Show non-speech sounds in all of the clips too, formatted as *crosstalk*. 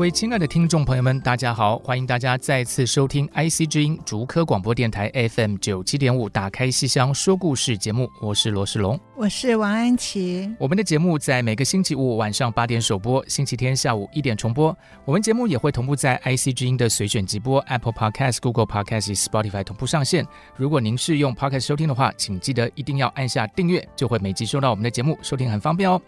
位亲爱的听众朋友们，大家好！欢迎大家再次收听 IC 之音竹科广播电台 FM 九七点五，打开西厢说故事节目，我是罗世龙，我是王安琪。我们的节目在每个星期五晚上八点首播，星期天下午一点重播。我们节目也会同步在 IC 之音的随选直播、Apple Podcast、Google Podcast、Spotify 同步上线。如果您是用 Podcast 收听的话，请记得一定要按下订阅，就会每集收到我们的节目，收听很方便哦。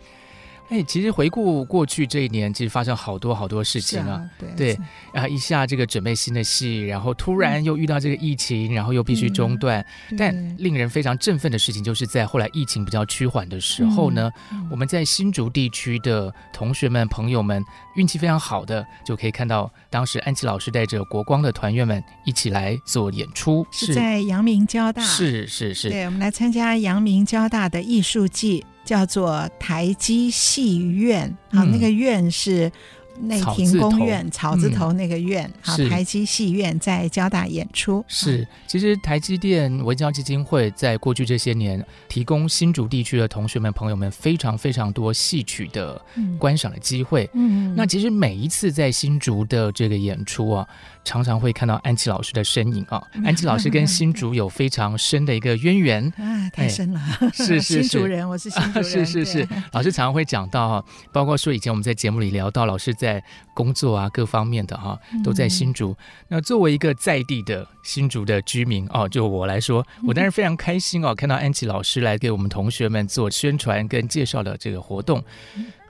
哎，其实回顾过去这一年，其实发生好多好多事情啊。对对啊，一下这个准备新的戏，然后突然又遇到这个疫情，嗯、然后又必须中断。嗯、但令人非常振奋的事情，就是在后来疫情比较趋缓的时候呢，嗯、我们在新竹地区的同学们、朋友们运气非常好的，就可以看到当时安琪老师带着国光的团员们一起来做演出，是在阳明交大。是是是，对，我们来参加阳明交大的艺术季。叫做台积戏院，啊、嗯，那个院是内廷公院草字头那个院，嗯、好，台积戏院在交大演出。是，其实台积电文教基金会在过去这些年提供新竹地区的同学们朋友们非常非常多戏曲的观赏的机会。嗯，那其实每一次在新竹的这个演出啊。常常会看到安琪老师的身影啊！安琪老师跟新竹 *laughs* 有非常深的一个渊源啊，太深了。是 *laughs* 是是，新竹人，我是新竹人。*laughs* 是是是，老师常常会讲到哈，包括说以前我们在节目里聊到老师在工作啊各方面的哈，都在新竹。那作为一个在地的新竹的居民哦，就我来说，我当然非常开心哦，看到安琪老师来给我们同学们做宣传跟介绍的这个活动。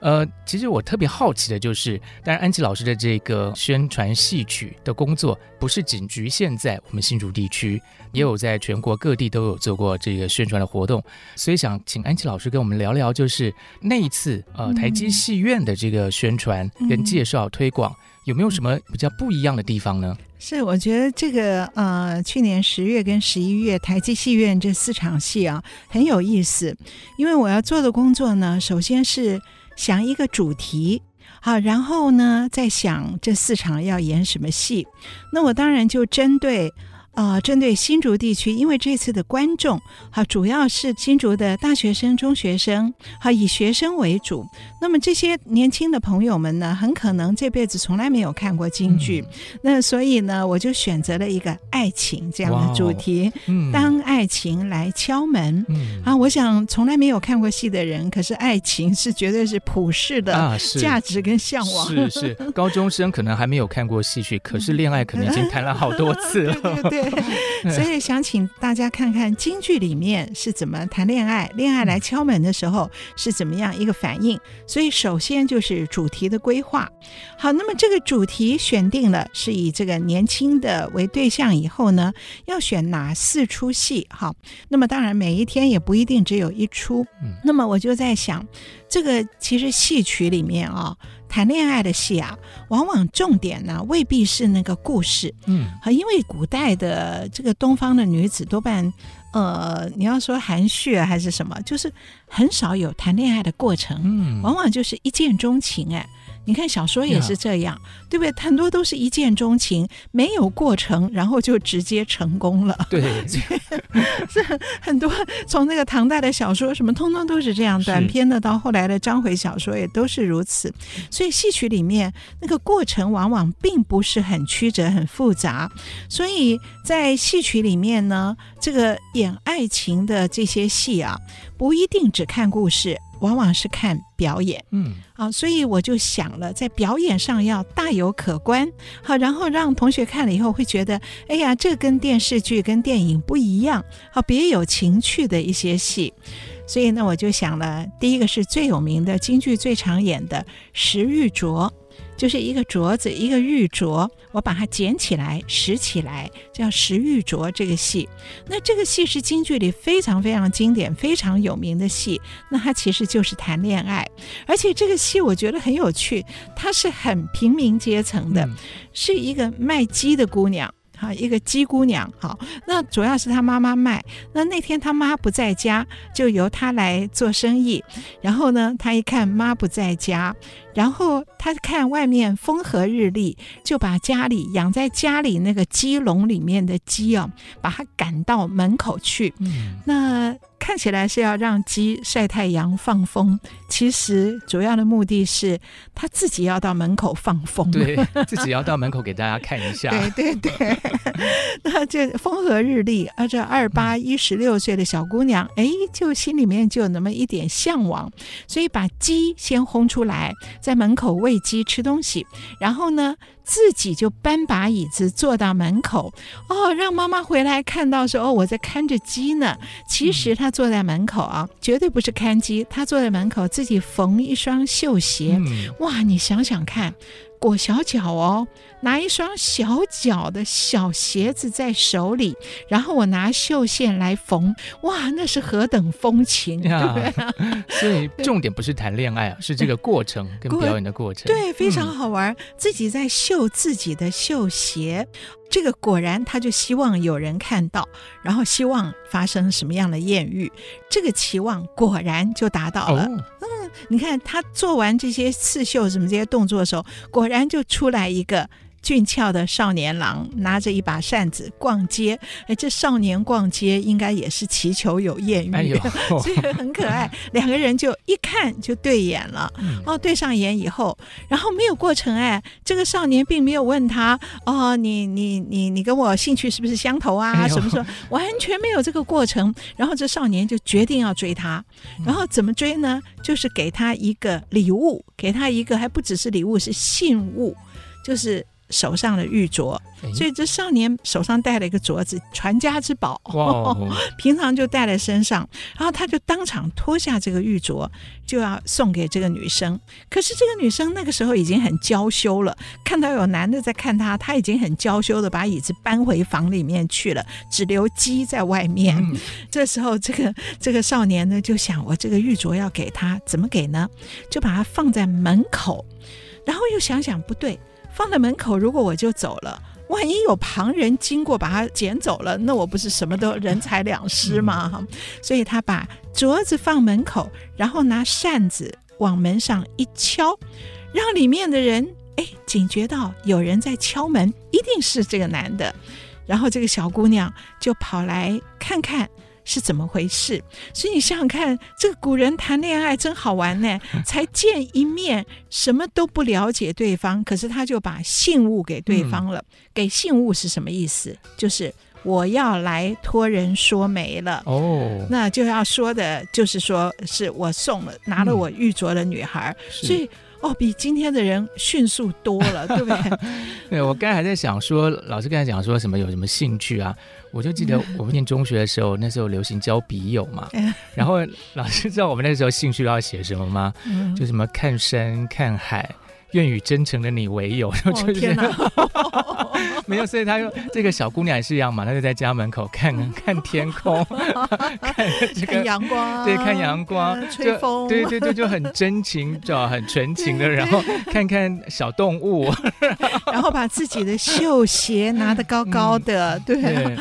呃，其实我特别好奇的就是，当然安琪老师的这个宣传戏曲的工作，不是仅局限在我们新竹地区，也有在全国各地都有做过这个宣传的活动。所以想请安琪老师跟我们聊聊，就是那一次呃台积戏院的这个宣传跟介绍推广，有没有什么比较不一样的地方呢？是，我觉得这个呃，去年十月跟十一月台积戏院这四场戏啊很有意思，因为我要做的工作呢，首先是。想一个主题，好，然后呢，再想这四场要演什么戏，那我当然就针对。啊、呃，针对新竹地区，因为这次的观众啊，主要是新竹的大学生、中学生，好，以学生为主。那么这些年轻的朋友们呢，很可能这辈子从来没有看过京剧，嗯、那所以呢，我就选择了一个爱情这样的主题，嗯、当爱情来敲门。嗯、啊，我想从来没有看过戏的人，可是爱情是绝对是普世的价值跟向往。啊、是是，高中生可能还没有看过戏曲，可是恋爱可能已经谈了好多次了。对 *laughs* 对对。*laughs* 所以想请大家看看京剧里面是怎么谈恋爱，恋爱来敲门的时候是怎么样一个反应。所以首先就是主题的规划。好，那么这个主题选定了，是以这个年轻的为对象以后呢，要选哪四出戏？好，那么当然每一天也不一定只有一出。那么我就在想，这个其实戏曲里面啊。谈恋爱的戏啊，往往重点呢未必是那个故事，嗯，因为古代的这个东方的女子多半，呃，你要说含蓄还是什么，就是很少有谈恋爱的过程，嗯，往往就是一见钟情，哎。你看小说也是这样.对不对？很多都是一见钟情，没有过程，然后就直接成功了。对，*laughs* 是很多从那个唐代的小说什么，通通都是这样。短篇的到后来的章回小说也都是如此。所以戏曲里面那个过程往往并不是很曲折、很复杂。所以在戏曲里面呢，这个演爱情的这些戏啊，不一定只看故事。往往是看表演，嗯，啊，所以我就想了，在表演上要大有可观，好，然后让同学看了以后会觉得，哎呀，这跟电视剧、跟电影不一样，好，别有情趣的一些戏。所以呢，我就想了，第一个是最有名的京剧最常演的石玉镯。就是一个镯子，一个玉镯，我把它捡起来拾起来，叫拾玉镯这个戏。那这个戏是京剧里非常非常经典、非常有名的戏。那它其实就是谈恋爱，而且这个戏我觉得很有趣，它是很平民阶层的，是一个卖鸡的姑娘。好，一个鸡姑娘，好，那主要是她妈妈卖。那那天她妈不在家，就由她来做生意。然后呢，她一看妈不在家，然后他看外面风和日丽，就把家里养在家里那个鸡笼里面的鸡啊，把它赶到门口去。嗯，那。看起来是要让鸡晒太阳放风，其实主要的目的是他自己要到门口放风，对，自己要到门口给大家看一下。对 *laughs* 对对，*laughs* 那这风和日丽，而这二八一十六岁的小姑娘，哎，就心里面就有那么一点向往，所以把鸡先轰出来，在门口喂鸡吃东西，然后呢，自己就搬把椅子坐到门口，哦，让妈妈回来看到说，哦，我在看着鸡呢。其实他坐在门口啊，绝对不是看鸡，他坐在门口自己缝一双绣鞋。哇，你想想看。裹小脚哦，拿一双小脚的小鞋子在手里，然后我拿绣线来缝，哇，那是何等风情，啊对不对？*laughs* 所以重点不是谈恋爱啊，是这个过程跟 *laughs* 表演的过程，对，非常好玩。嗯、自己在绣自己的绣鞋，这个果然他就希望有人看到，然后希望发生什么样的艳遇，这个期望果然就达到了。哦你看他做完这些刺绣什么这些动作的时候，果然就出来一个俊俏的少年郎，拿着一把扇子逛街。哎，这少年逛街应该也是祈求有艳遇，哎呦，*laughs* 所以很可爱。两个人就一看就对眼了。哦，对上眼以后，然后没有过程。哎，这个少年并没有问他哦，你你你你跟我兴趣是不是相投啊？哎、什么什么，完全没有这个过程。然后这少年就决定要追她。然后怎么追呢？就是给他一个礼物，给他一个还不只是礼物，是信物，就是。手上的玉镯，所以这少年手上戴了一个镯子，传家之宝，哇 *laughs* 平常就戴在身上。然后他就当场脱下这个玉镯，就要送给这个女生。可是这个女生那个时候已经很娇羞了，看到有男的在看她，她已经很娇羞的把椅子搬回房里面去了，只留鸡在外面。嗯、这时候，这个这个少年呢就想，我这个玉镯要给她，怎么给呢？就把它放在门口，然后又想想不对。放在门口，如果我就走了，万一有旁人经过把它捡走了，那我不是什么都人财两失吗？哈、嗯，所以他把镯子放门口，然后拿扇子往门上一敲，让里面的人哎警觉到有人在敲门，一定是这个男的，然后这个小姑娘就跑来看看。是怎么回事？所以你想想看，这个古人谈恋爱真好玩呢。*laughs* 才见一面，什么都不了解对方，可是他就把信物给对方了。嗯、给信物是什么意思？就是我要来托人说媒了。哦，那就要说的就是说是我送了拿了我玉镯的女孩，嗯、所以哦，比今天的人迅速多了，*laughs* 对不对？对，我刚才还在想说，老师刚才讲说什么有什么兴趣啊？我就记得我们念中学的时候，那时候流行交笔友嘛，*laughs* 然后老师知道我们那时候兴趣要写什么吗？就什么看山看海。愿与真诚的你为友，然后 *laughs* 就是天哪没有，所以他又这个小姑娘也是一样嘛，她就在家门口看 *laughs* 看天空，*laughs* 看这个阳光，对，看阳光，吹风，对对对，就很真情，就很纯情的，然后看看小动物，*laughs* 然后把自己的绣鞋拿得高高的，对，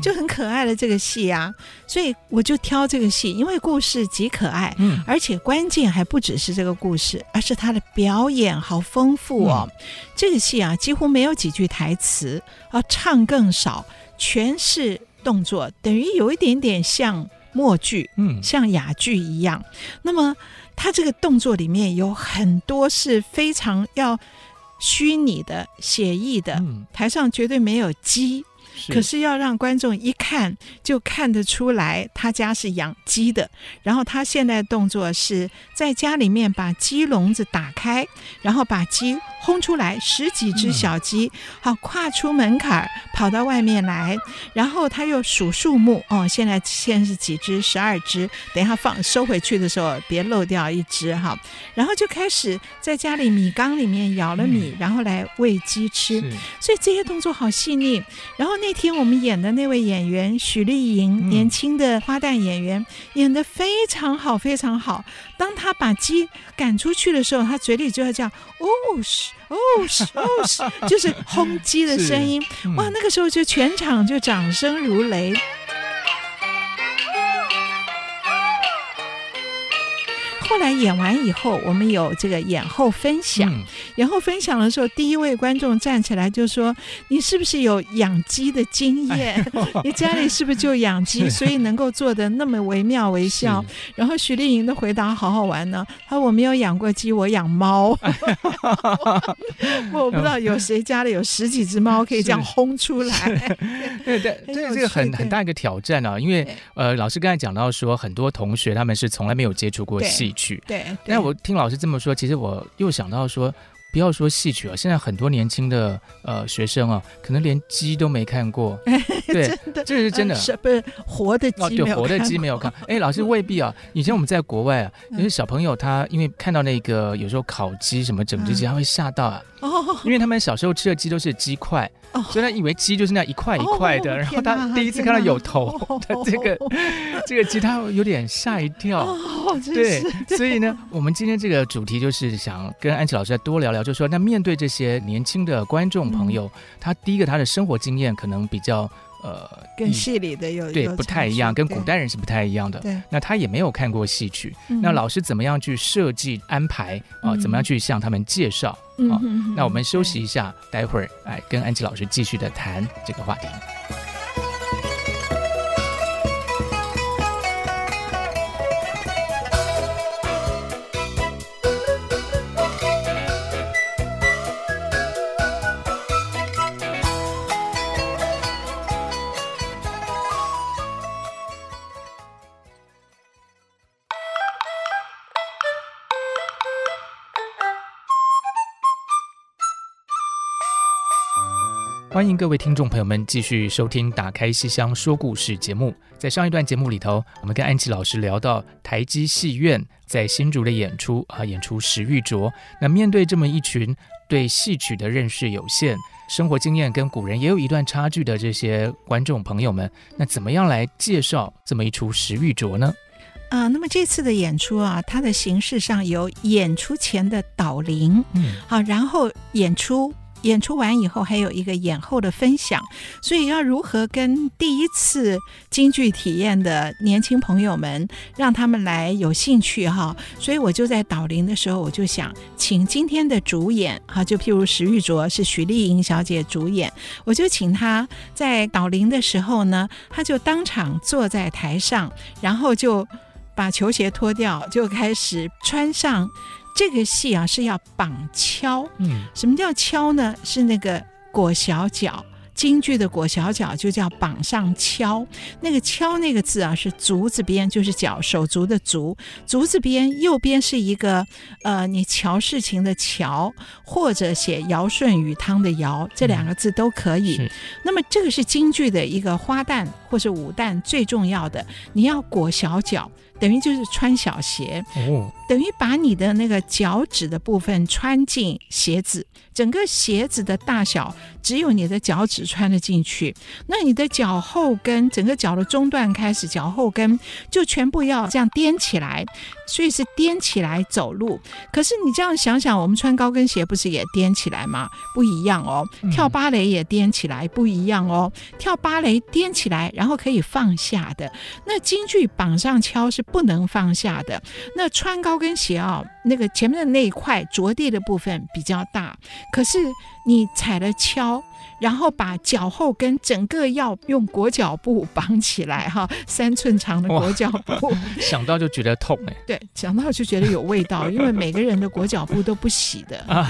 就很可爱的这个戏啊，所以我就挑这个戏，因为故事极可爱，嗯，而且关键还不只是这个故事，而是他的表演好。好丰富哦！嗯、这个戏啊，几乎没有几句台词，啊，唱更少，全是动作，等于有一点点像默剧，嗯，像哑剧一样。那么，他这个动作里面有很多是非常要虚拟的、写意的，嗯、台上绝对没有鸡。是可是要让观众一看就看得出来他家是养鸡的。然后他现在的动作是在家里面把鸡笼子打开，然后把鸡轰出来，十几只小鸡，好跨出门槛儿跑到外面来，然后他又数数目哦，现在现在是几只？十二只。等一下放收回去的时候别漏掉一只哈。然后就开始在家里米缸里面舀了米，然后来喂鸡吃。所以这些动作好细腻。然后那天我们演的那位演员许丽莹，年轻的花旦演员，演得非常好，非常好。当他把鸡赶出去的时候，他嘴里就要叫“哦是哦是哦是”，就是轰鸡的声音。*laughs* 哇，那个时候就全场就掌声如雷。后来演完以后，我们有这个演后分享。嗯、演后分享的时候，第一位观众站起来就说：“你是不是有养鸡的经验？哎、*laughs* 你家里是不是就养鸡，*laughs* 所以能够做的那么惟妙惟肖？”然后徐丽莹的回答好好玩呢。她说：“我没有养过鸡，我养猫。哎 *laughs* ”我不知道有谁家里有十几只猫可以这样轰出来。对对，这这个很很大一个挑战啊！因为呃，老师刚才讲到说，很多同学他们是从来没有接触过戏。去对，但我听老师这么说，其实我又想到说，不要说戏曲啊，现在很多年轻的呃学生啊，可能连鸡都没看过。*laughs* 对，这是真的，是不是活的鸡？哦，对，活的鸡没有看。*laughs* 哎，老师未必啊。以前我们在国外啊，有些小朋友他因为看到那个有时候烤鸡什么整只鸡，他会吓到啊。哦，因为他们小时候吃的鸡都是鸡块。所以他以为鸡就是那一块一块的，然后他第一次看到有头 *laughs* 的这个这个鸡，他有点吓一跳。对，所以呢，我们今天这个主题就是想跟安琪老师再多聊聊，就是说，那面对这些年轻的观众朋友，他第一个他的生活经验可能比较。呃，跟戏里的有对不太一样，跟古代人是不太一样的。对，那他也没有看过戏曲，那老师怎么样去设计安排啊？怎么样去向他们介绍啊？那我们休息一下，待会儿哎跟安琪老师继续的谈这个话题。欢迎各位听众朋友们继续收听《打开戏箱说故事》节目。在上一段节目里头，我们跟安琪老师聊到台基戏院在新竹的演出啊，演出《石玉镯》。那面对这么一群对戏曲的认识有限、生活经验跟古人也有一段差距的这些观众朋友们，那怎么样来介绍这么一出《石玉镯》呢？啊、呃，那么这次的演出啊，它的形式上有演出前的导聆，嗯，好，然后演出。演出完以后，还有一个演后的分享，所以要如何跟第一次京剧体验的年轻朋友们，让他们来有兴趣哈？所以我就在导聆的时候，我就想请今天的主演哈，就譬如石玉卓是许丽莹小姐主演，我就请她在导聆的时候呢，她就当场坐在台上，然后就把球鞋脱掉，就开始穿上。这个戏啊是要绑跷，嗯，什么叫跷呢？是那个裹小脚，京剧的裹小脚就叫绑上敲。那个敲那个字啊是足字边，就是脚手足的足，足字边右边是一个呃，你瞧事情的瞧，或者写尧舜禹汤的尧，这两个字都可以。嗯，那么这个是京剧的一个花旦或是武旦最重要的，你要裹小脚。等于就是穿小鞋，哦，等于把你的那个脚趾的部分穿进鞋子，整个鞋子的大小只有你的脚趾穿得进去。那你的脚后跟，整个脚的中段开始，脚后跟就全部要这样踮起来，所以是踮起来走路。可是你这样想想，我们穿高跟鞋不是也踮起来吗？不一样哦。跳芭蕾也踮起来，不一样哦。跳芭蕾踮起来，然后可以放下的。那京剧绑上敲是。不能放下的。那穿高跟鞋啊，那个前面的那一块着地的部分比较大，可是你踩了跷。然后把脚后跟整个要用裹脚布绑起来哈，*laughs* 三寸长的裹脚布，*laughs* 想到就觉得痛哎。*laughs* 对，想到就觉得有味道，因为每个人的裹脚布都不洗的，啊、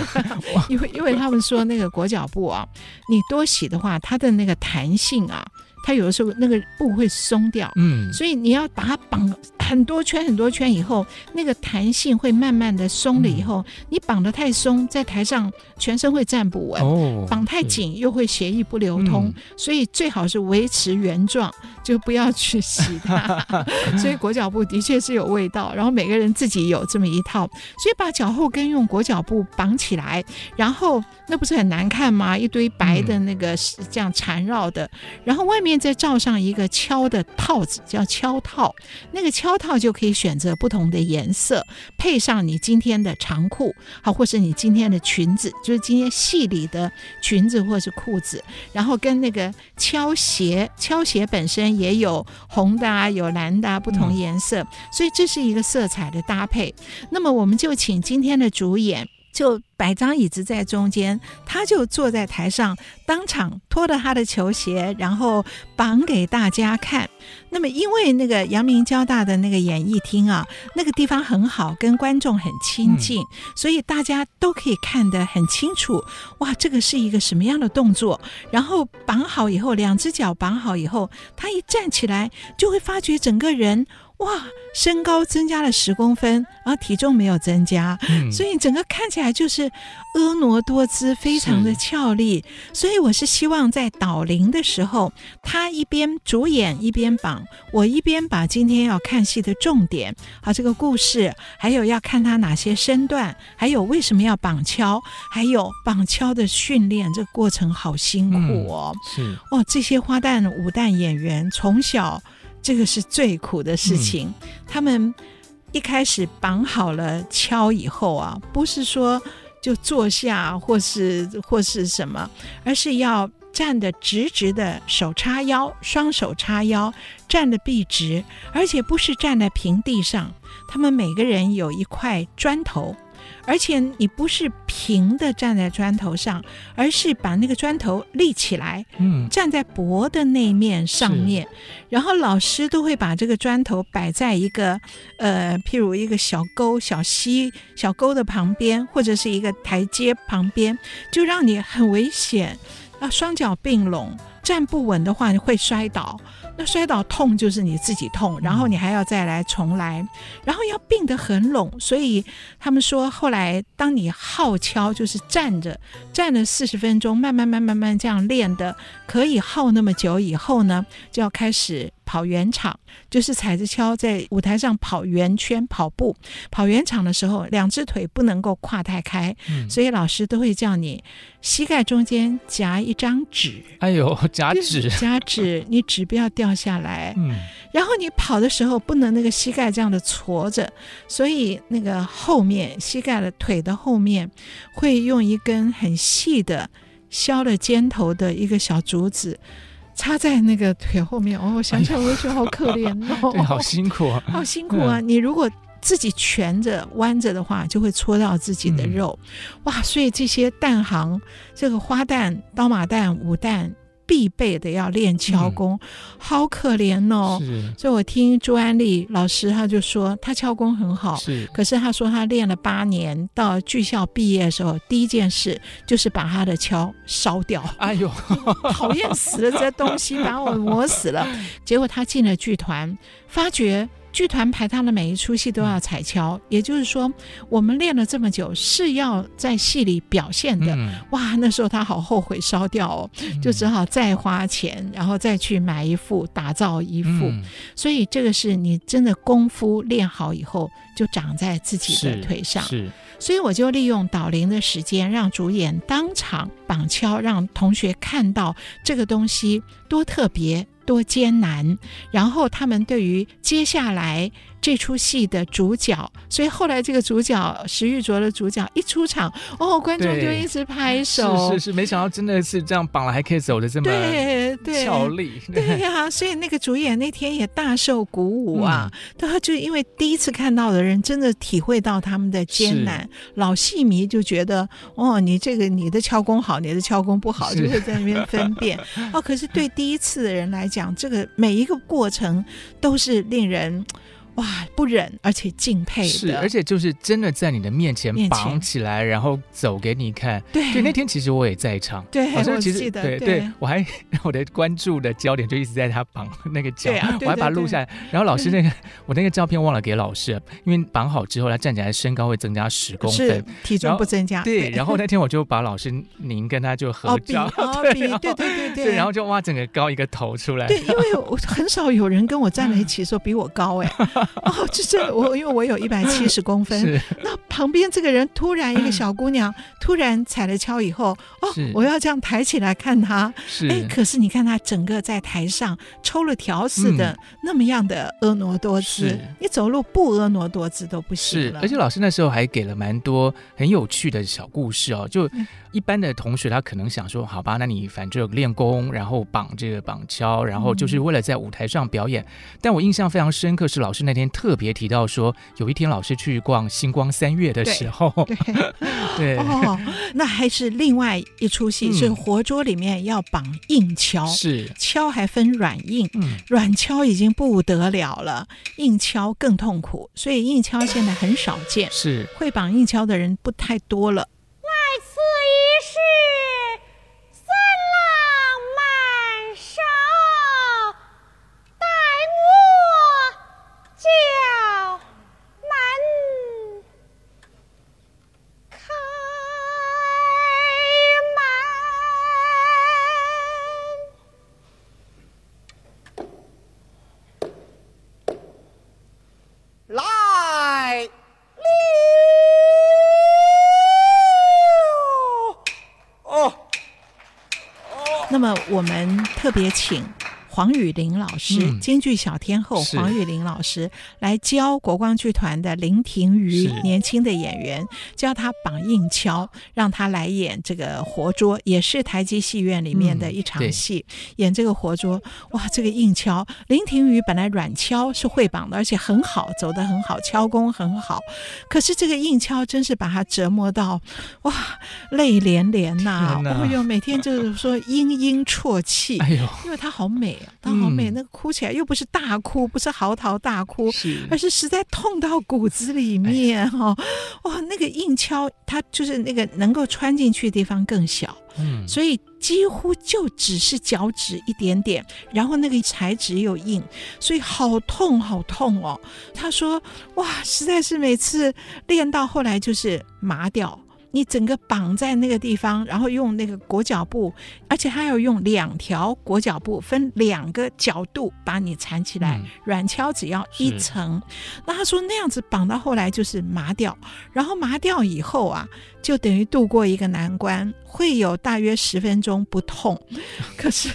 因为因为他们说那个裹脚布啊，你多洗的话，它的那个弹性啊。它有的时候那个布会松掉，嗯，所以你要把它绑很多圈很多圈以后，那个弹性会慢慢的松了以后，嗯、你绑得太松，在台上全身会站不稳，哦，绑太紧又会血液不流通，嗯、所以最好是维持原状，就不要去洗它。*laughs* 所以裹脚布的确是有味道，然后每个人自己有这么一套，所以把脚后跟用裹脚布绑起来，然后那不是很难看吗？一堆白的那个这样缠绕的，然后外面。再罩上一个跷的套子，叫跷套。那个跷套就可以选择不同的颜色，配上你今天的长裤，好，或是你今天的裙子，就是今天戏里的裙子或是裤子。然后跟那个跷鞋，跷鞋本身也有红的啊，有蓝的啊，不同颜色，所以这是一个色彩的搭配。那么我们就请今天的主演。就摆张椅子在中间，他就坐在台上，当场脱了他的球鞋，然后绑给大家看。那么，因为那个阳明交大的那个演艺厅啊，那个地方很好，跟观众很亲近，嗯、所以大家都可以看得很清楚。哇，这个是一个什么样的动作？然后绑好以后，两只脚绑好以后，他一站起来，就会发觉整个人。哇，身高增加了十公分，然后体重没有增加，嗯、所以整个看起来就是婀娜多姿，非常的俏丽。所以我是希望在导聆的时候，他一边主演一边绑，我一边把今天要看戏的重点，好，这个故事，还有要看他哪些身段，还有为什么要绑跷，还有绑跷的训练，这个过程好辛苦哦。嗯、是哦，这些花旦武旦演员从小。这个是最苦的事情。嗯、他们一开始绑好了锹以后啊，不是说就坐下或是或是什么，而是要站得直直的，手叉腰，双手叉腰，站得笔直，而且不是站在平地上。他们每个人有一块砖头。而且你不是平的站在砖头上，而是把那个砖头立起来，嗯，站在薄的那面上面，然后老师都会把这个砖头摆在一个，呃，譬如一个小沟、小溪、小沟的旁边，或者是一个台阶旁边，就让你很危险，要双脚并拢，站不稳的话你会摔倒。那摔倒痛就是你自己痛，然后你还要再来重来，然后要并得很拢。所以他们说，后来当你耗敲，就是站着站了四十分钟，慢慢慢慢慢这样练的，可以耗那么久以后呢，就要开始。跑圆场就是踩着跷在舞台上跑圆圈跑步。跑圆场的时候，两只腿不能够跨太开，嗯、所以老师都会叫你膝盖中间夹一张纸。哎呦，夹纸，夹纸，*laughs* 你纸不要掉下来。嗯，然后你跑的时候不能那个膝盖这样的矬着，所以那个后面膝盖的腿的后面会用一根很细的削了尖头的一个小竹子。插在那个腿后面，哦，我想想我就觉得好可怜哦，*laughs* 对，好辛苦啊，*laughs* 好辛苦啊！嗯、你如果自己蜷着弯着的话，就会戳到自己的肉，嗯、哇！所以这些蛋行，这个花旦、刀马旦、五旦。必备的要练敲功，嗯、好可怜哦。所以我听朱安丽老师他就说，他敲功很好，是。可是他说他练了八年，到剧校毕业的时候，第一件事就是把他的敲烧掉。哎呦，讨厌死了，这东西把我磨死了。结果他进了剧团，发觉。剧团排他的每一出戏都要踩敲，也就是说，我们练了这么久是要在戏里表现的。嗯、哇，那时候他好后悔烧掉哦，嗯、就只好再花钱，然后再去买一副，打造一副。嗯、所以这个是你真的功夫练好以后，就长在自己的腿上。是，是所以我就利用导灵的时间，让主演当场绑敲，让同学看到这个东西多特别。多艰难，然后他们对于接下来这出戏的主角，所以后来这个主角石玉卓的主角一出场，哦，观众就一直拍手。是是是，没想到真的是这样绑了还可以走的这么对对俏丽。对呀、啊，所以那个主演那天也大受鼓舞啊。他、嗯、就因为第一次看到的人真的体会到他们的艰难，老戏迷就觉得哦，你这个你的敲工好，你的敲工不好，就会在那边分辨。*laughs* 哦，可是对第一次的人来讲，这个每一个过程都是令人。哇，不忍而且敬佩，是，而且就是真的在你的面前绑起来，然后走给你看。对，对，那天其实我也在场，对，好像其实记得对，对，我还我的关注的焦点就一直在他绑那个脚，*laughs* 啊、我还把它录下来。然后老师那个我那个照片忘了给老师，因为绑好之后他站起来身高会增加十公分，体重不增加。对，然后那天我就把老师您跟他就合照，*laughs* 对，对对对。对，然后就哇整个高一个头出来。对，因为我很少有人跟我站在一起说比我高哎，*laughs* 哦，就是。我因为我有一百七十公分，那旁边这个人突然一个小姑娘突然踩了跷以后，哦，我要这样抬起来看她，哎，可是你看她整个在台上抽了条似的，嗯、那么样的婀娜多姿，你走路不婀娜多姿都不行了。是，而且老师那时候还给了蛮多很有趣的小故事哦，就。嗯一般的同学他可能想说，好吧，那你反正练功，然后绑这个绑敲，然后就是为了在舞台上表演。嗯、但我印象非常深刻，是老师那天特别提到说，有一天老师去逛星光三月的时候，对，*laughs* 对，对。哦，那还是另外一出戏，是活捉里面要绑硬敲，是。敲还分软硬，嗯，软敲已经不得了了，硬敲更痛苦，所以硬敲现在很少见，是。会绑硬敲的人不太多了。特别请。黄雨玲老师，嗯、京剧小天后黄雨玲老师来教国光剧团的林庭瑜年轻的演员，教他绑硬敲，让他来演这个活捉，也是台积戏院里面的一场戏，嗯、演这个活捉。哇，这个硬敲，林庭瑜本来软敲是会绑的，而且很好，走得很好，敲功很好。可是这个硬敲真是把他折磨到，哇，泪连连呐、啊！哎呦，每天就是说嘤嘤啜泣，哎呦，因为他好美。她好美，那个哭起来又不是大哭，不是嚎啕大哭，是而是实在痛到骨子里面哈！哇、哎哦，那个硬敲，它就是那个能够穿进去的地方更小，嗯，所以几乎就只是脚趾一点点，然后那个材质又硬，所以好痛好痛哦。他说：“哇，实在是每次练到后来就是麻掉。”你整个绑在那个地方，然后用那个裹脚布，而且还要用两条裹脚布，分两个角度把你缠起来。嗯、软敲只要一层，那他说那样子绑到后来就是麻掉，然后麻掉以后啊，就等于度过一个难关，会有大约十分钟不痛，*laughs* 可是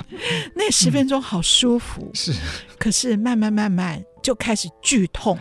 *laughs* 那十分钟好舒服，嗯、是，可是慢慢慢慢就开始剧痛。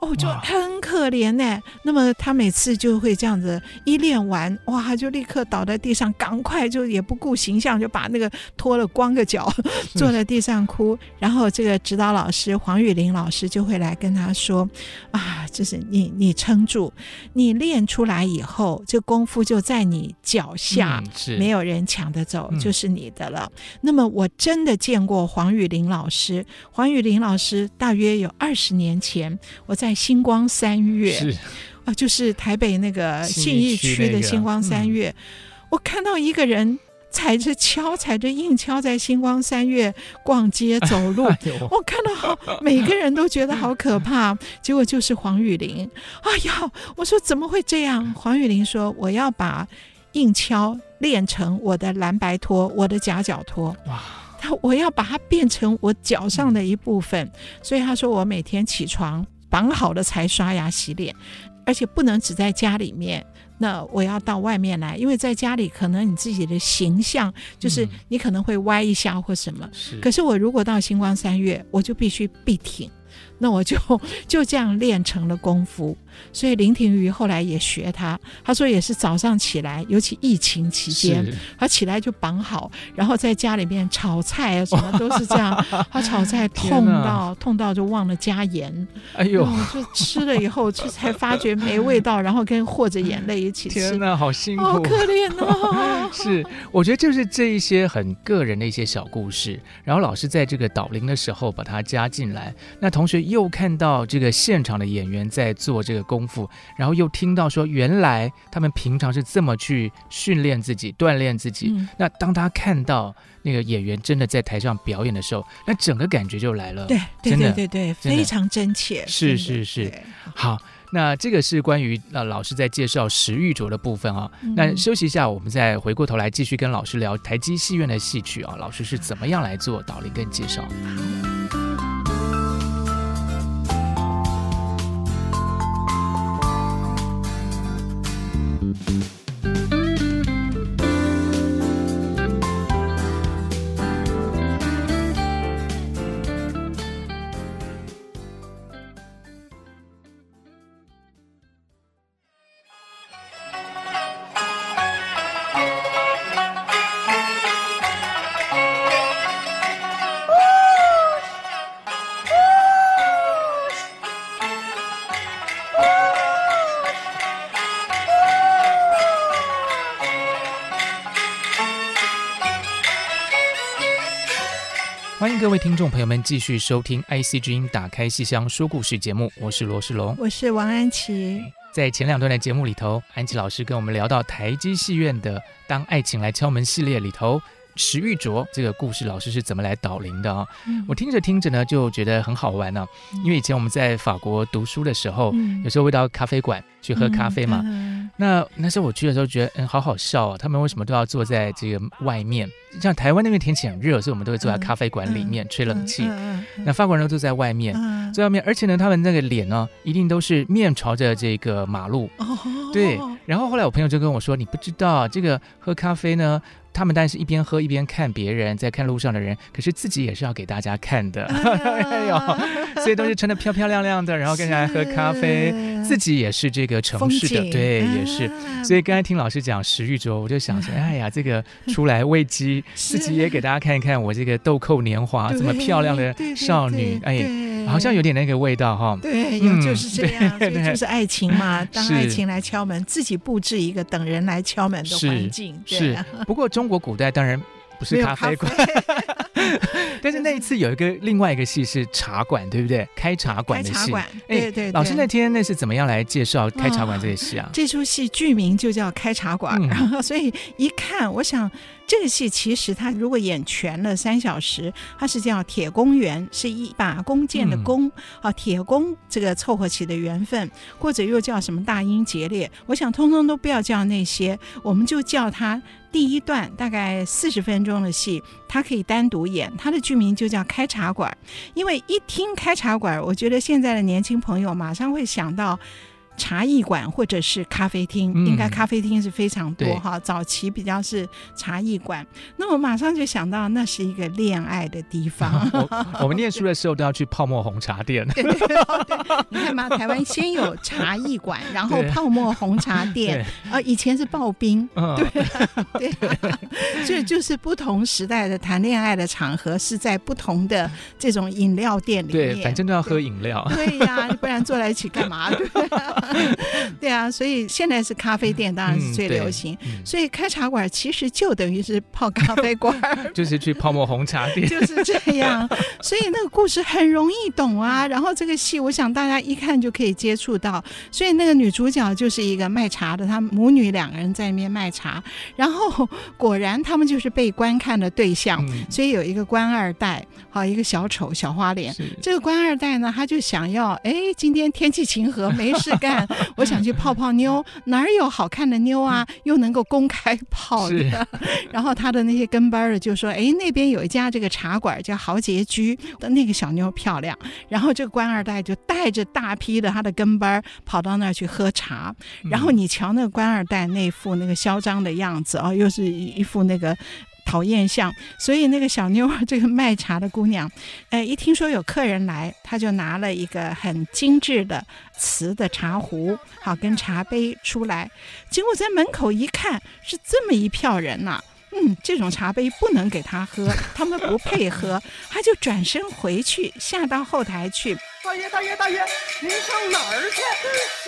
哦，就很可怜呢。那么他每次就会这样子，一练完，哇，就立刻倒在地上，赶快就也不顾形象，就把那个脱了光个脚，*laughs* 坐在地上哭。然后这个指导老师黄雨玲老师就会来跟他说：“啊，就是你你撑住，你练出来以后，这功夫就在你脚下，嗯、没有人抢得走，就是你的了。嗯”那么我真的见过黄雨玲老师，黄雨玲老师大约有二十年前，我在。在星光三月是啊，就是台北那个信义区的星光三月，我看到一个人踩着敲，踩着硬敲，在星光三月逛街走路，*laughs* 哎、我看到好每个人都觉得好可怕。*laughs* 结果就是黄雨玲，哎呀，我说怎么会这样？黄雨玲说：“我要把硬敲练成我的蓝白拖，我的夹脚拖。哇，他我要把它变成我脚上的一部分。嗯、所以他说，我每天起床。”绑好了才刷牙洗脸，而且不能只在家里面。那我要到外面来，因为在家里可能你自己的形象就是你可能会歪一下或什么。可是我如果到星光三月，我就必须必挺。那我就就这样练成了功夫。所以林庭瑜后来也学他，他说也是早上起来，尤其疫情期间，他起来就绑好，然后在家里面炒菜啊，什么都是这样。*laughs* 他炒菜痛到痛到就忘了加盐，哎呦，就吃了以后就才发觉没味道，然后跟和着眼泪一起吃。天哪，好辛苦，好可怜哦。*laughs* 是，我觉得就是这一些很个人的一些小故事，然后老师在这个导聆的时候把它加进来，那同学又看到这个现场的演员在做这个。功夫，然后又听到说，原来他们平常是这么去训练自己、锻炼自己。嗯、那当他看到那个演员真的在台上表演的时候，那整个感觉就来了。对，对，对，对，对，非常真切。是是是。好，那这个是关于呃老师在介绍石玉琢的部分啊。嗯、那休息一下，我们再回过头来继续跟老师聊台积戏院的戏曲啊。老师是怎么样来做导聆跟介绍？各位听众朋友们，继续收听 IC 之音打开戏箱说故事节目，我是罗世龙，我是王安琪。在前两段的节目里头，安琪老师跟我们聊到台积戏院的《当爱情来敲门》系列里头，石玉卓这个故事，老师是怎么来导聆的啊？嗯、我听着听着呢，就觉得很好玩呢、啊。因为以前我们在法国读书的时候，嗯、有时候会到咖啡馆去喝咖啡嘛。那那时候我去的时候，觉得嗯，好好笑啊。他们为什么都要坐在这个外面？像台湾那边天气很热，所以我们都会坐在咖啡馆里面、嗯、吹冷气。嗯嗯、那法国人都坐在外面，嗯、坐在外面，而且呢，他们那个脸呢，一定都是面朝着这个马路。哦、对。然后后来我朋友就跟我说：“你不知道这个喝咖啡呢。”他们当然是一边喝一边看别人，在看路上的人，可是自己也是要给大家看的，哎 *laughs* 呦，所以都是穿的漂漂亮亮的，然后跟人家喝咖啡，自己也是这个城市的，对，也是。所以刚才听老师讲石玉琢，我就想说，哎呀，这个出来喂鸡，自己也给大家看一看我这个豆蔻年华这么漂亮的少女，哎。好像有点那个味道哈，对，有就是这样，*laughs* 就是爱情嘛。当爱情来敲门，自己布置一个等人来敲门的环境。是，不过中国古代当然不是咖啡馆，*laughs* 但是那一次有一个另外一个戏是茶馆，对不对？开茶馆的戏。对对。老师那天那是怎么样来介绍开茶馆这个戏啊？*laughs* 这出戏剧名就叫开茶馆，然后 *laughs* 所以一看，我想。这个戏其实它如果演全了三小时，它是叫《铁公缘》，是一把弓箭的弓，嗯、啊，铁弓这个凑合起的缘分，或者又叫什么大英节烈，我想通通都不要叫那些，我们就叫它第一段大概四十分钟的戏，他可以单独演，他的剧名就叫《开茶馆》，因为一听开茶馆，我觉得现在的年轻朋友马上会想到。茶艺馆或者是咖啡厅，嗯、应该咖啡厅是非常多哈。早期比较是茶艺馆，那我马上就想到那是一个恋爱的地方。*laughs* 我，我们念书的时候都要去泡沫红茶店。*laughs* 对，对，对，你看嘛，台湾先有茶艺馆，然后泡沫红茶店，呃，以前是刨冰，嗯、对对，所以就是不同时代的谈恋爱的场合是在不同的这种饮料店里面。对，反正都要喝饮料。对呀、啊，不然坐在一起干嘛？对。*laughs* 对啊，所以现在是咖啡店，当然是最流行。嗯嗯、所以开茶馆其实就等于是泡咖啡 *laughs* 馆，*laughs* 就是去泡沫红茶店，就是这样。所以那个故事很容易懂啊。然后这个戏，我想大家一看就可以接触到。所以那个女主角就是一个卖茶的，她母女两个人在那边卖茶。然后果然他们就是被观看的对象。嗯、所以有一个官二代，好一个小丑小花脸。这个官二代呢，他就想要，哎，今天天气晴和，没事干。我想去泡泡妞，哪儿有好看的妞啊？又能够公开泡的。然后他的那些跟班的就说：“哎，那边有一家这个茶馆叫豪杰居的那个小妞漂亮。”然后这个官二代就带着大批的他的跟班跑到那儿去喝茶。然后你瞧那个官二代那副那个嚣张的样子啊，又是一副那个。讨厌相，所以那个小妞儿 *laughs* 这个卖茶的姑娘，呃，一听说有客人来，她就拿了一个很精致的瓷的茶壶，好跟茶杯出来，结果在门口一看，是这么一票人呐、啊。嗯，这种茶杯不能给他喝，*laughs* 他们不配喝，他就转身回去，下到后台去。大爷，大爷，大爷，您上哪儿去？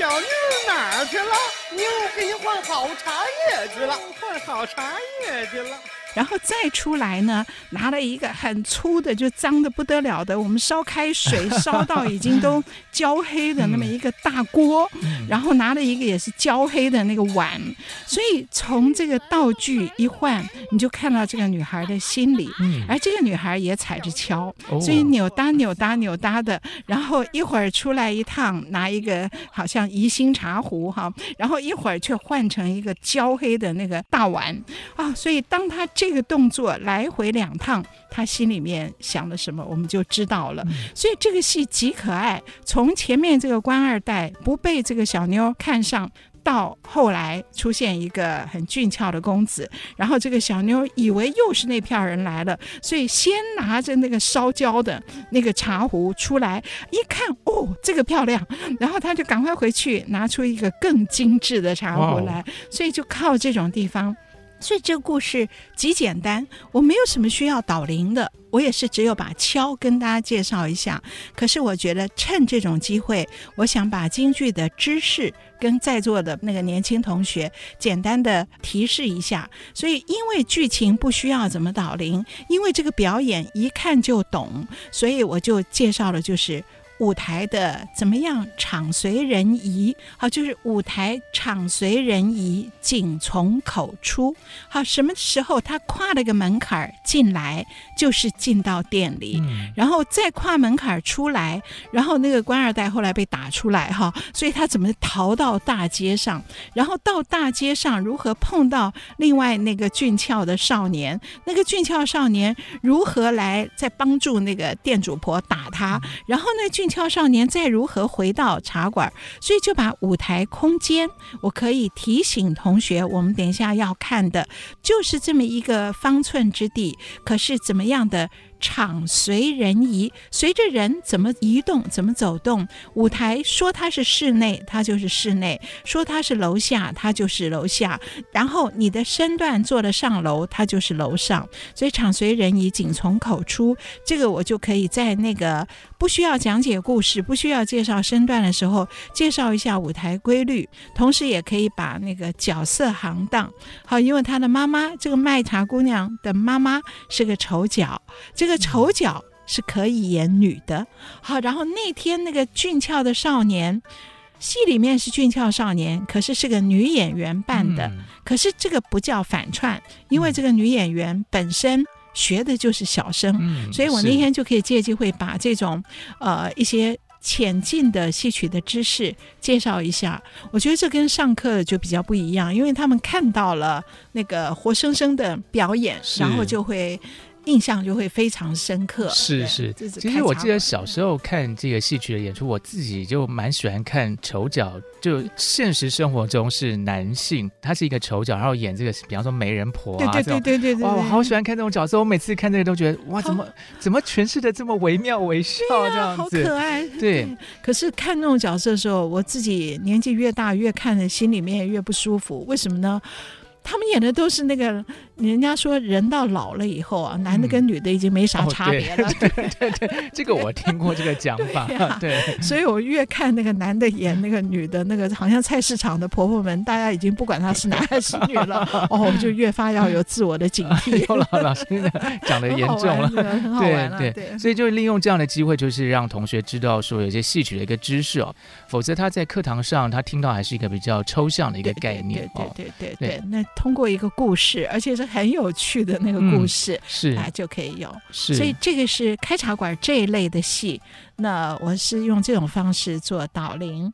小妞哪儿去了？妞给您换好茶叶去了，换好茶叶去了。然后再出来呢，拿了一个很粗的，就脏的不得了的，我们烧开水 *laughs* 烧到已经都焦黑的那么一个大锅，然后拿了一个也是焦黑的那个碗，所以从这个道具一换，你就看到这个女孩的心里，而这个女孩也踩着跷，所以扭搭扭搭扭搭的，然后一会儿出来一趟拿一个好像宜兴茶壶哈，然后一会儿却换成一个焦黑的那个大碗。啊，所以当她。这个动作来回两趟，他心里面想了什么，我们就知道了。所以这个戏极可爱，从前面这个官二代不被这个小妞看上，到后来出现一个很俊俏的公子，然后这个小妞以为又是那票人来了，所以先拿着那个烧焦的那个茶壶出来，一看哦，这个漂亮，然后他就赶快回去拿出一个更精致的茶壶来，所以就靠这种地方。所以这个故事极简单，我没有什么需要导灵的，我也是只有把敲跟大家介绍一下。可是我觉得趁这种机会，我想把京剧的知识跟在座的那个年轻同学简单的提示一下。所以因为剧情不需要怎么导灵，因为这个表演一看就懂，所以我就介绍了就是。舞台的怎么样？场随人移，好，就是舞台场随人移，景从口出。好，什么时候他跨了个门槛进来，就是进到店里，嗯、然后再跨门槛出来，然后那个官二代后来被打出来，哈，所以他怎么逃到大街上？然后到大街上如何碰到另外那个俊俏的少年？那个俊俏少年如何来再帮助那个店主婆打他？然后那俊。俏少年再如何回到茶馆？所以就把舞台空间，我可以提醒同学，我们等一下要看的，就是这么一个方寸之地。可是怎么样的？场随人移，随着人怎么移动，怎么走动。舞台说它是室内，它就是室内；说它是楼下，它就是楼下。然后你的身段做了上楼，它就是楼上。所以场随人移，景从口出。这个我就可以在那个不需要讲解故事、不需要介绍身段的时候，介绍一下舞台规律，同时也可以把那个角色行当好，因为他的妈妈，这个卖茶姑娘的妈妈是个丑角，这个。这个丑角是可以演女的，好，然后那天那个俊俏的少年，戏里面是俊俏少年，可是是个女演员扮的，嗯、可是这个不叫反串，因为这个女演员本身学的就是小生，嗯、所以我那天就可以借机会把这种呃一些浅近的戏曲的知识介绍一下。我觉得这跟上课就比较不一样，因为他们看到了那个活生生的表演，然后就会。印象就会非常深刻。是是，其实我记得小时候看这个戏曲的演出，我自己就蛮喜欢看丑角。就现实生活中是男性，他是一个丑角，然后演这个，比方说媒人婆啊，对对对对对，哇，我好喜欢看这种角色。我每次看这个都觉得，哇，怎么怎么诠释的这么惟妙惟肖，这样子，好可爱。对，可是看那种角色的时候，我自己年纪越大，越看的心里面越不舒服。为什么呢？他们演的都是那个。人家说人到老了以后啊，男的跟女的已经没啥差别了。*laughs* 对对对，这个我听过这个讲法。*laughs* *laughs* 对，所以我越看那个男的演那个女的，那个好像菜市场的婆婆们，大家已经不管她是男还是女了。哦，我就越发要有自我的警惕。老老师讲的严重了，很好玩。对对，所以就利用这样的机会，就是让同学知道说有些戏曲的一个知识哦。否则他在课堂上他听到还是一个比较抽象的一个概念。对对对对对，那通过一个故事，而且是。很有趣的那个故事，嗯、是啊，就可以有。是，所以这个是开茶馆这一类的戏。那我是用这种方式做导聆，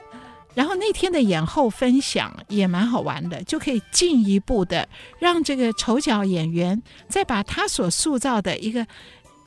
然后那天的演后分享也蛮好玩的，就可以进一步的让这个丑角演员再把他所塑造的一个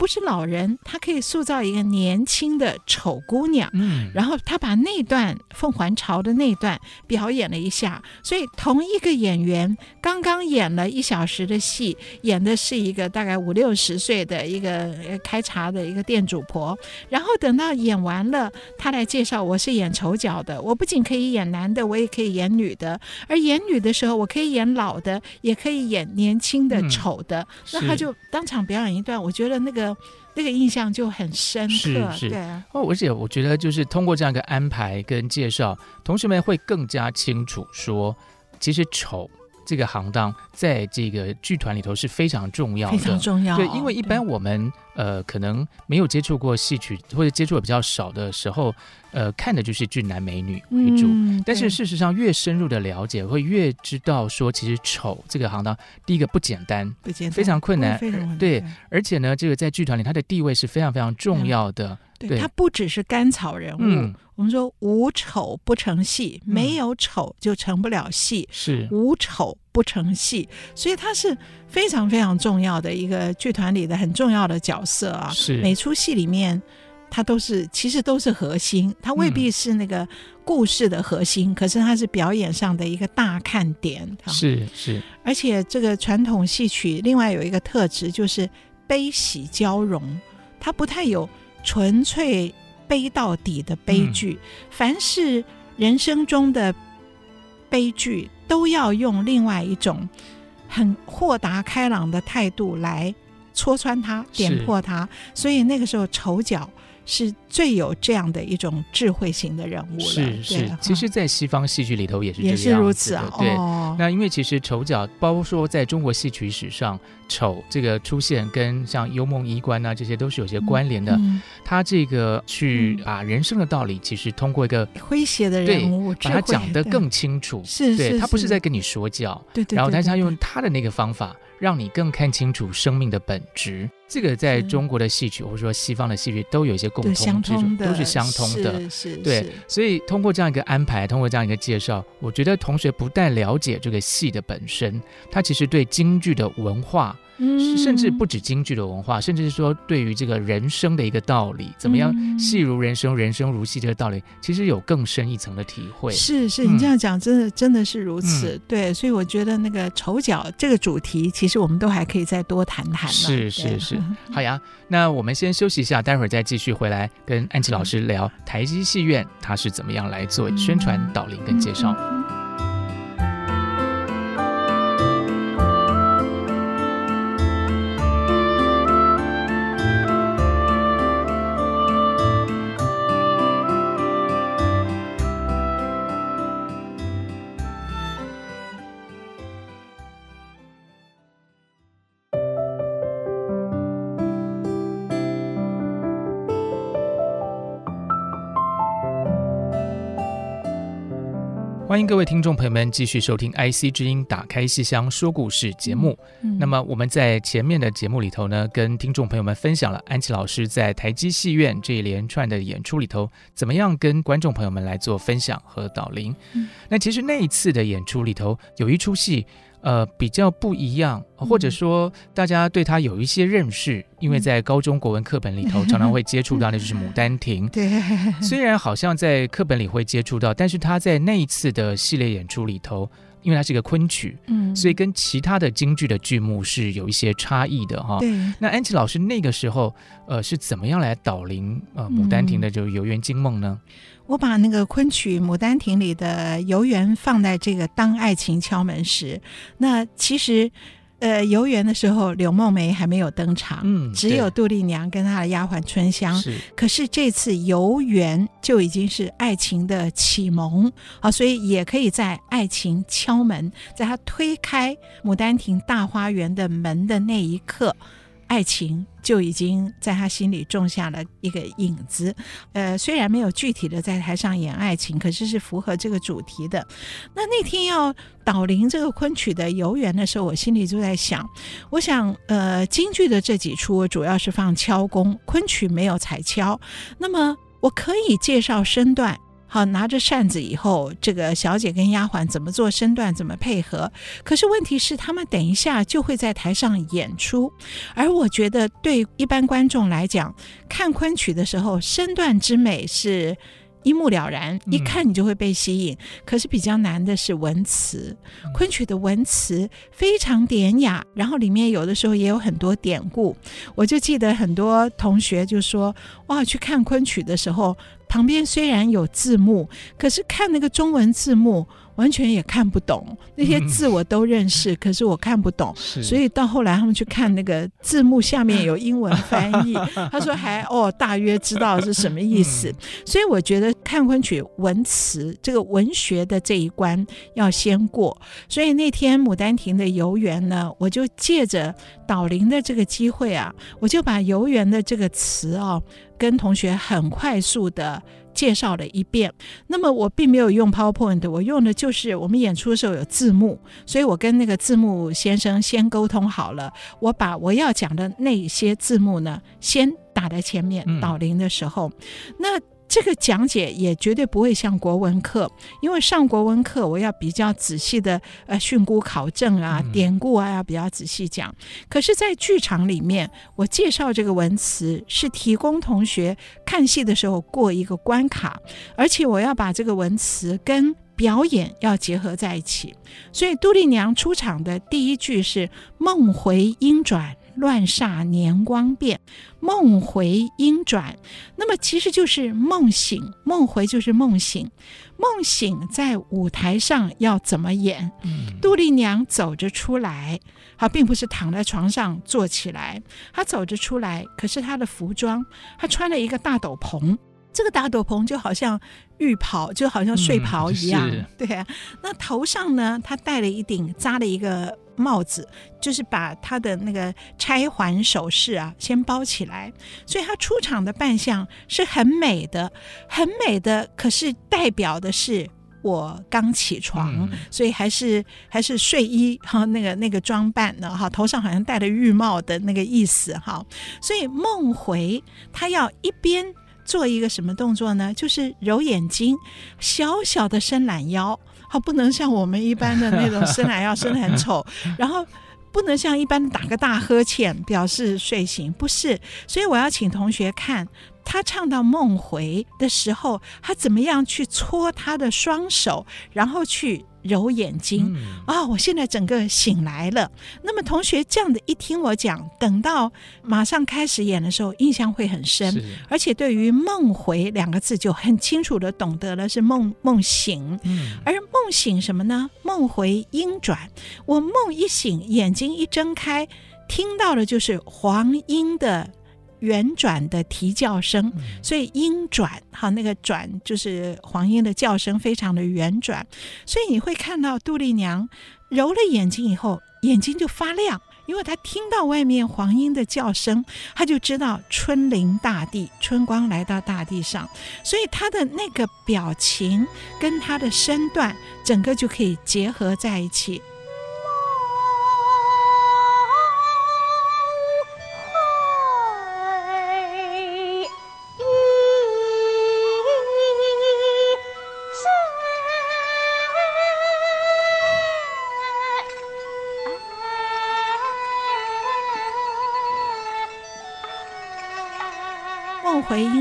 不是老人，他可以塑造一个年轻的丑姑娘。嗯，然后他把那段凤还巢的那段表演了一下，所以同一个演员刚刚演了一小时的戏，演的是一个大概五六十岁的一个开茶的一个店主婆，然后等到演完了，他来介绍我是演丑角的，我不仅可以演男的，我也可以演女的，而演女的时候，我可以演老的，也可以演年轻的丑的，嗯、那他就当场表演一段，我觉得那个。那个印象就很深刻，是是，对哦，而且我觉得就是通过这样一个安排跟介绍，同学们会更加清楚说，其实丑。这个行当在这个剧团里头是非常重要的，非常重要。对，因为一般我们呃可能没有接触过戏曲或者接触的比较少的时候，呃看的就是俊男美女为主。嗯、但是事实上越深入的了解，会越知道说，其实丑这个行当第一个不简单，不简单，非常困难。非常困难，对，而且呢，这个在剧团里它的地位是非常非常重要的。对，对，它不只是甘草人物。嗯我们说无丑不成戏，没有丑就成不了戏。是、嗯、无丑不成戏，所以它是非常非常重要的一个剧团里的很重要的角色啊。是每出戏里面，它都是其实都是核心，它未必是那个故事的核心，嗯、可是它是表演上的一个大看点。是是，而且这个传统戏曲另外有一个特质，就是悲喜交融，它不太有纯粹。悲到底的悲剧，嗯、凡是人生中的悲剧，都要用另外一种很豁达开朗的态度来戳穿它、点破它。所以那个时候，丑角是最有这样的一种智慧型的人物了。是是，其实，在西方戏剧里头也是也是如此啊。对，哦、那因为其实丑角，包括说在中国戏曲史上。丑这个出现跟像幽梦衣冠啊，这些都是有些关联的。他这个去把人生的道理，其实通过一个诙谐的人物，把它讲得更清楚。是对，他不是在跟你说教，对对。然后，但是他用他的那个方法，让你更看清楚生命的本质。这个在中国的戏曲或者说西方的戏剧都有一些共通之处，都是相通的。是对，所以通过这样一个安排，通过这样一个介绍，我觉得同学不但了解这个戏的本身，他其实对京剧的文化。甚至不止京剧的文化，甚至是说对于这个人生的一个道理，怎么样戏如人生，人生如戏这个道理，其实有更深一层的体会。是是，你这样讲，真的真的是如此。嗯、对，所以我觉得那个丑角这个主题，其实我们都还可以再多谈谈。是是是，*laughs* 好呀。那我们先休息一下，待会儿再继续回来跟安琪老师聊台积戏院，它是怎么样来做宣传导聆跟介绍。欢迎各位听众朋友们继续收听《IC 之音》打开戏箱说故事节目。那么我们在前面的节目里头呢，跟听众朋友们分享了安琪老师在台积戏院这一连串的演出里头，怎么样跟观众朋友们来做分享和导聆。嗯、那其实那一次的演出里头，有一出戏。呃，比较不一样，或者说大家对他有一些认识，嗯、因为在高中国文课本里头常常会接触到，那就是《牡丹亭 *laughs*》。对，虽然好像在课本里会接触到，但是他在那一次的系列演出里头，因为它是一个昆曲，嗯，所以跟其他的京剧的剧目是有一些差异的哈。对，那安琪老师那个时候，呃，是怎么样来导聆呃《牡丹亭》的这个《游园惊梦》呢？我把那个昆曲《牡丹亭》里的游园放在这个当爱情敲门时，那其实，呃，游园的时候柳梦梅还没有登场，嗯，只有杜丽娘跟她的丫鬟春香。是，可是这次游园就已经是爱情的启蒙啊，所以也可以在爱情敲门，在她推开牡丹亭大花园的门的那一刻。爱情就已经在他心里种下了一个影子，呃，虽然没有具体的在台上演爱情，可是是符合这个主题的。那那天要导聆这个昆曲的游园的时候，我心里就在想，我想，呃，京剧的这几出主要是放敲功，昆曲没有彩敲，那么我可以介绍身段。好，拿着扇子以后，这个小姐跟丫鬟怎么做身段，怎么配合？可是问题是，他们等一下就会在台上演出，而我觉得对一般观众来讲，看昆曲的时候，身段之美是。一目了然，一看你就会被吸引。嗯、可是比较难的是文词，昆曲的文词非常典雅，然后里面有的时候也有很多典故。我就记得很多同学就说：“哇，去看昆曲的时候，旁边虽然有字幕，可是看那个中文字幕。”完全也看不懂那些字，我都认识，嗯、*laughs* 可是我看不懂，所以到后来他们去看那个字幕下面有英文翻译，*laughs* 他说还哦，大约知道是什么意思。嗯、所以我觉得看昆曲文词这个文学的这一关要先过。所以那天《牡丹亭》的游园呢，我就借着导灵的这个机会啊，我就把游园的这个词哦，跟同学很快速的。介绍了一遍，那么我并没有用 PowerPoint，我用的就是我们演出的时候有字幕，所以我跟那个字幕先生先沟通好了，我把我要讲的那些字幕呢，先打在前面，导聆的时候，嗯、那。这个讲解也绝对不会像国文课，因为上国文课我要比较仔细的呃训诂考证啊，典故啊要比较仔细讲。可是，在剧场里面，我介绍这个文词是提供同学看戏的时候过一个关卡，而且我要把这个文词跟表演要结合在一起。所以杜丽娘出场的第一句是“梦回音转”。乱煞年光变，梦回音转，那么其实就是梦醒，梦回就是梦醒，梦醒在舞台上要怎么演？嗯、杜丽娘走着出来，她并不是躺在床上坐起来，她走着出来，可是她的服装，她穿了一个大斗篷，这个大斗篷就好像浴袍，就好像睡袍一样，嗯、对啊。那头上呢，她戴了一顶，扎了一个。帽子就是把他的那个钗环首饰啊先包起来，所以他出场的扮相是很美的，很美的。可是代表的是我刚起床，嗯、所以还是还是睡衣哈，那个那个装扮呢哈，头上好像戴了浴帽的那个意思哈。所以梦回他要一边做一个什么动作呢？就是揉眼睛，小小的伸懒腰。好，不能像我们一般的那种 *laughs* 生来要生得很丑，然后不能像一般打个大呵欠表示睡醒，不是。所以我要请同学看他唱到梦回的时候，他怎么样去搓他的双手，然后去。揉眼睛啊、哦！我现在整个醒来了。那么同学这样的一听我讲，等到马上开始演的时候，印象会很深，而且对于“梦回”两个字就很清楚的懂得了是梦梦醒。嗯，而梦醒什么呢？梦回音转。我梦一醒，眼睛一睁开，听到的就是黄莺的。圆转的啼叫声，所以音转哈，那个转就是黄莺的叫声，非常的圆转。所以你会看到杜丽娘揉了眼睛以后，眼睛就发亮，因为她听到外面黄莺的叫声，她就知道春临大地，春光来到大地上。所以她的那个表情跟她的身段，整个就可以结合在一起。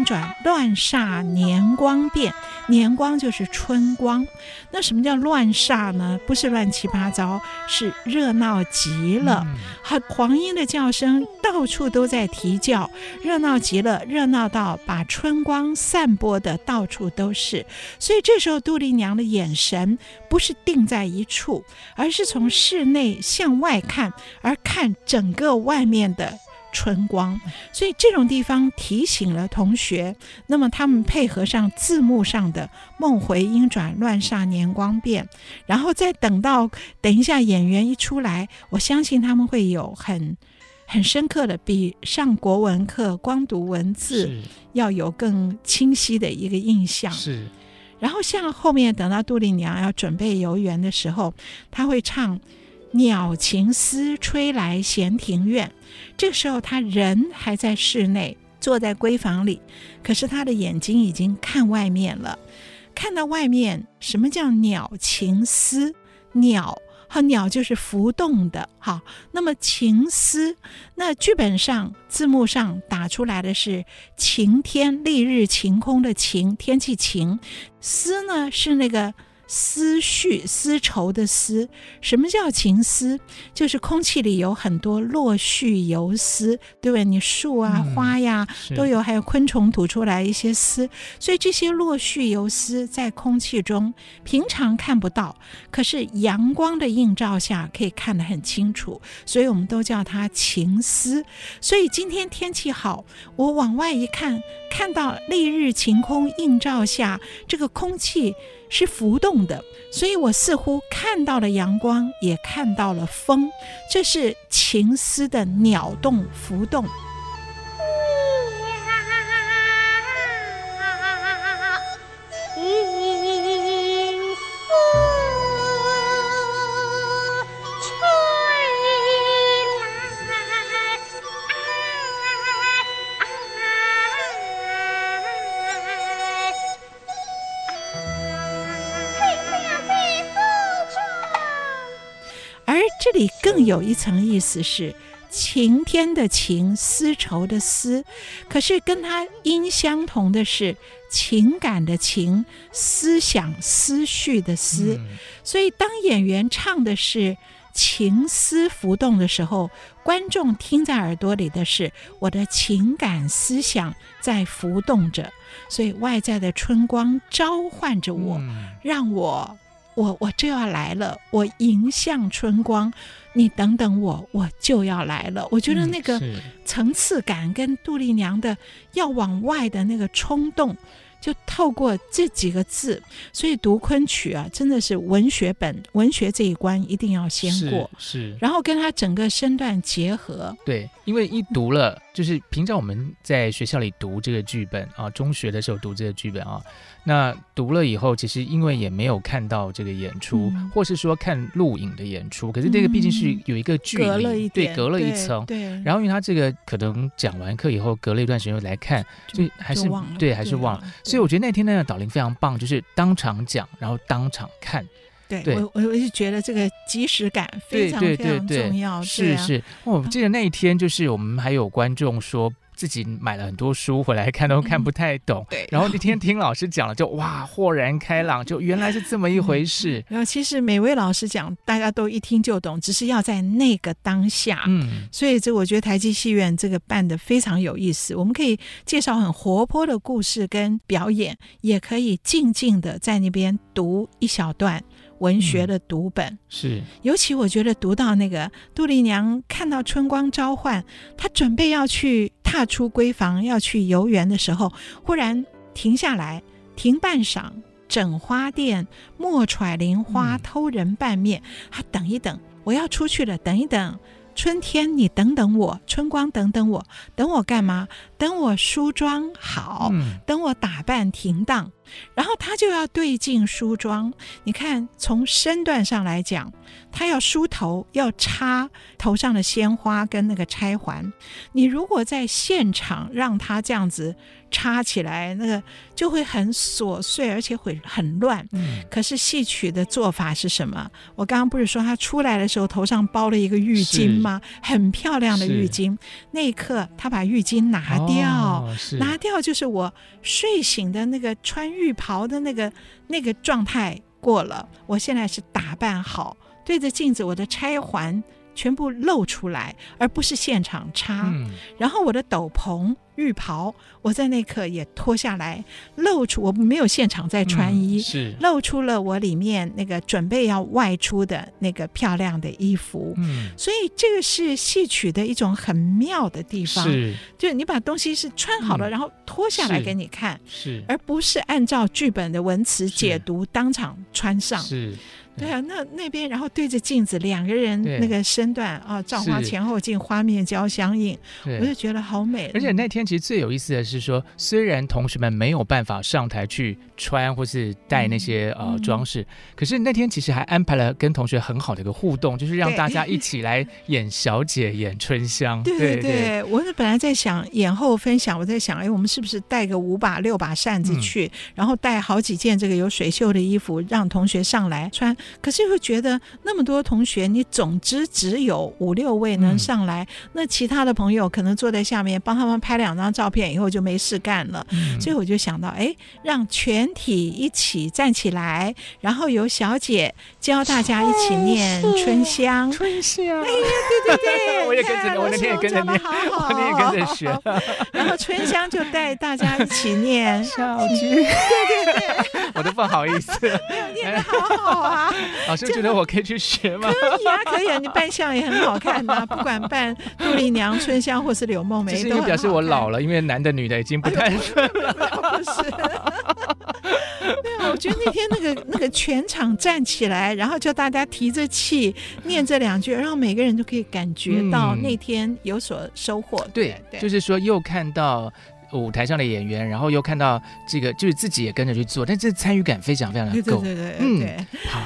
转，乱煞年光变，年光就是春光。那什么叫乱煞呢？不是乱七八糟，是热闹极了。好，黄莺的叫声到处都在啼叫，热闹极了，热闹到把春光散播的到处都是。所以这时候杜丽娘的眼神不是定在一处，而是从室内向外看，而看整个外面的。春光，所以这种地方提醒了同学。那么他们配合上字幕上的“梦回音转，乱煞年光变”，然后再等到等一下演员一出来，我相信他们会有很很深刻的，比上国文课光读文字要有更清晰的一个印象。是。然后像后面等到杜丽娘要准备游园的时候，他会唱。鸟情丝吹来闲庭院，这个时候他人还在室内，坐在闺房里，可是他的眼睛已经看外面了。看到外面什么叫鸟情思？鸟。和，鸟就是浮动的。好，那么情思，那剧本上字幕上打出来的是晴天、丽日、晴空的晴，天气晴。思呢是那个。思绪、丝绸的丝，什么叫情丝？就是空气里有很多落絮游丝，对不对？你树啊、嗯、花呀都有，还有昆虫吐出来一些丝，所以这些落絮游丝在空气中平常看不到，可是阳光的映照下可以看得很清楚，所以我们都叫它情丝。所以今天天气好，我往外一看，看到丽日晴空映照下，这个空气。是浮动的，所以我似乎看到了阳光，也看到了风，这是情思的鸟动浮动。更有一层意思是晴天的晴，丝绸的丝，可是跟它音相同的是情感的情，思想思绪的思。嗯、所以当演员唱的是情思浮动的时候，观众听在耳朵里的是我的情感思想在浮动着，所以外在的春光召唤着我，嗯、让我。我我就要来了，我迎向春光，你等等我，我就要来了。我觉得那个层次感跟杜丽娘的要往外的那个冲动。就透过这几个字，所以读昆曲啊，真的是文学本，文学这一关一定要先过，是，是然后跟他整个身段结合。对，因为一读了，就是平常我们在学校里读这个剧本啊，中学的时候读这个剧本啊，那读了以后，其实因为也没有看到这个演出，嗯、或是说看录影的演出，可是这个毕竟是有一个距离，对，隔了一层，对。对然后因为他这个可能讲完课以后，隔了一段时间又来看，就还是对，还是忘了。所以我觉得那天那个导聆非常棒，就是当场讲，然后当场看。对，对我我我就觉得这个即时感非常非常重要。是是，我记得那一天就是我们还有观众说。自己买了很多书回来看，都看不太懂。对，然后那天听老师讲了，就哇，豁然开朗，就原来是这么一回事。然后其实每位老师讲，大家都一听就懂，只是要在那个当下。嗯，所以这我觉得台积戏院这个办的非常有意思。我们可以介绍很活泼的故事跟表演，也可以静静的在那边读一小段。文学的读本、嗯、是，尤其我觉得读到那个杜丽娘看到春光召唤，她准备要去踏出闺房要去游园的时候，忽然停下来，停半晌，整花店，莫揣菱花，偷人半面。她、嗯、等一等，我要出去了，等一等。春天，你等等我；春光，等等我。等我干嘛？等我梳妆好，嗯、等我打扮停当。然后他就要对镜梳妆。你看，从身段上来讲，他要梳头，要插头上的鲜花跟那个钗环。你如果在现场让他这样子。插起来，那个就会很琐碎，而且会很乱。嗯，可是戏曲的做法是什么？我刚刚不是说他出来的时候头上包了一个浴巾吗？很漂亮的浴巾。那一刻，他把浴巾拿掉，哦、拿掉就是我睡醒的那个穿浴袍的那个那个状态过了。我现在是打扮好，对着镜子，我的钗环全部露出来，而不是现场插。嗯、然后我的斗篷。浴袍，我在那刻也脱下来，露出我没有现场在穿衣，嗯、是露出了我里面那个准备要外出的那个漂亮的衣服。嗯，所以这个是戏曲的一种很妙的地方，是，就你把东西是穿好了，嗯、然后脱下来给你看，是，而不是按照剧本的文词解读当场穿上。是。对啊，那那边然后对着镜子，两个人那个身段啊，照花前后镜，花面交相映，我就觉得好美。而且那天其实最有意思的是说，虽然同学们没有办法上台去穿或是戴那些呃装饰，可是那天其实还安排了跟同学很好的一个互动，就是让大家一起来演小姐、*laughs* 演春香。对对对，我是本来在想演后分享，我在想，哎，我们是不是带个五把六把扇子去，然后带好几件这个有水袖的衣服，让同学上来穿。可是又觉得那么多同学，你总之只有五六位能上来，嗯、那其他的朋友可能坐在下面帮他们拍两张照片，以后就没事干了。嗯、所以我就想到，哎，让全体一起站起来，然后由小姐教大家一起念春香。春香，哎呀，对对对，*laughs* 我也跟着，我那天也跟着念，我那天也跟着学。然后春香就带大家一起念 *laughs* 小菊，*laughs* 对对对，我都不好意思，念得好好啊。*laughs* 老师觉得我可以去学吗？可以啊，可以啊，你扮相也很好看呐、啊。*laughs* 不管扮杜丽娘、春香或是柳梦梅，都表示我老了，因为男的女的已经不太顺了。*laughs* 不是，对啊，我觉得那天那个那个全场站起来，然后叫大家提着气念这两句，然后每个人都可以感觉到那天有所收获。嗯、对，对，就是说又看到舞台上的演员，然后又看到这个，就是自己也跟着去做，但这参与感非常非常的够。对对对对，嗯，对好。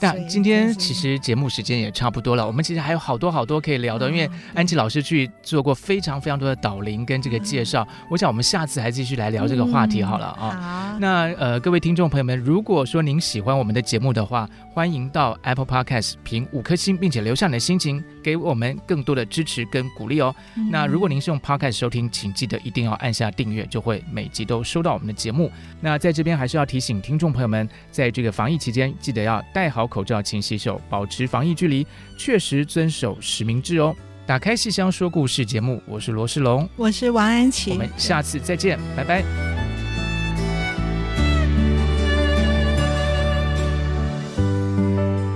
那今天其实节目时间也差不多了，我们其实还有好多好多可以聊的，因为安琪老师去做过非常非常多的导聆跟这个介绍，我想我们下次还继续来聊这个话题好了啊。那呃，各位听众朋友们，如果说您喜欢我们的节目的话，欢迎到 Apple Podcast 评五颗星，并且留下你的心情，给我们更多的支持跟鼓励哦。那如果您是用 Podcast 收听，请记得一定要按下订阅，就会每集都收到我们的节目。那在这边还是要提醒听众朋友们，在这个防疫期间，记得要戴好口罩，勤洗手，保持防疫距离，确实遵守实名制哦。打开戏箱说故事节目，我是罗世龙，我是王安琪，我们下次再见，拜拜。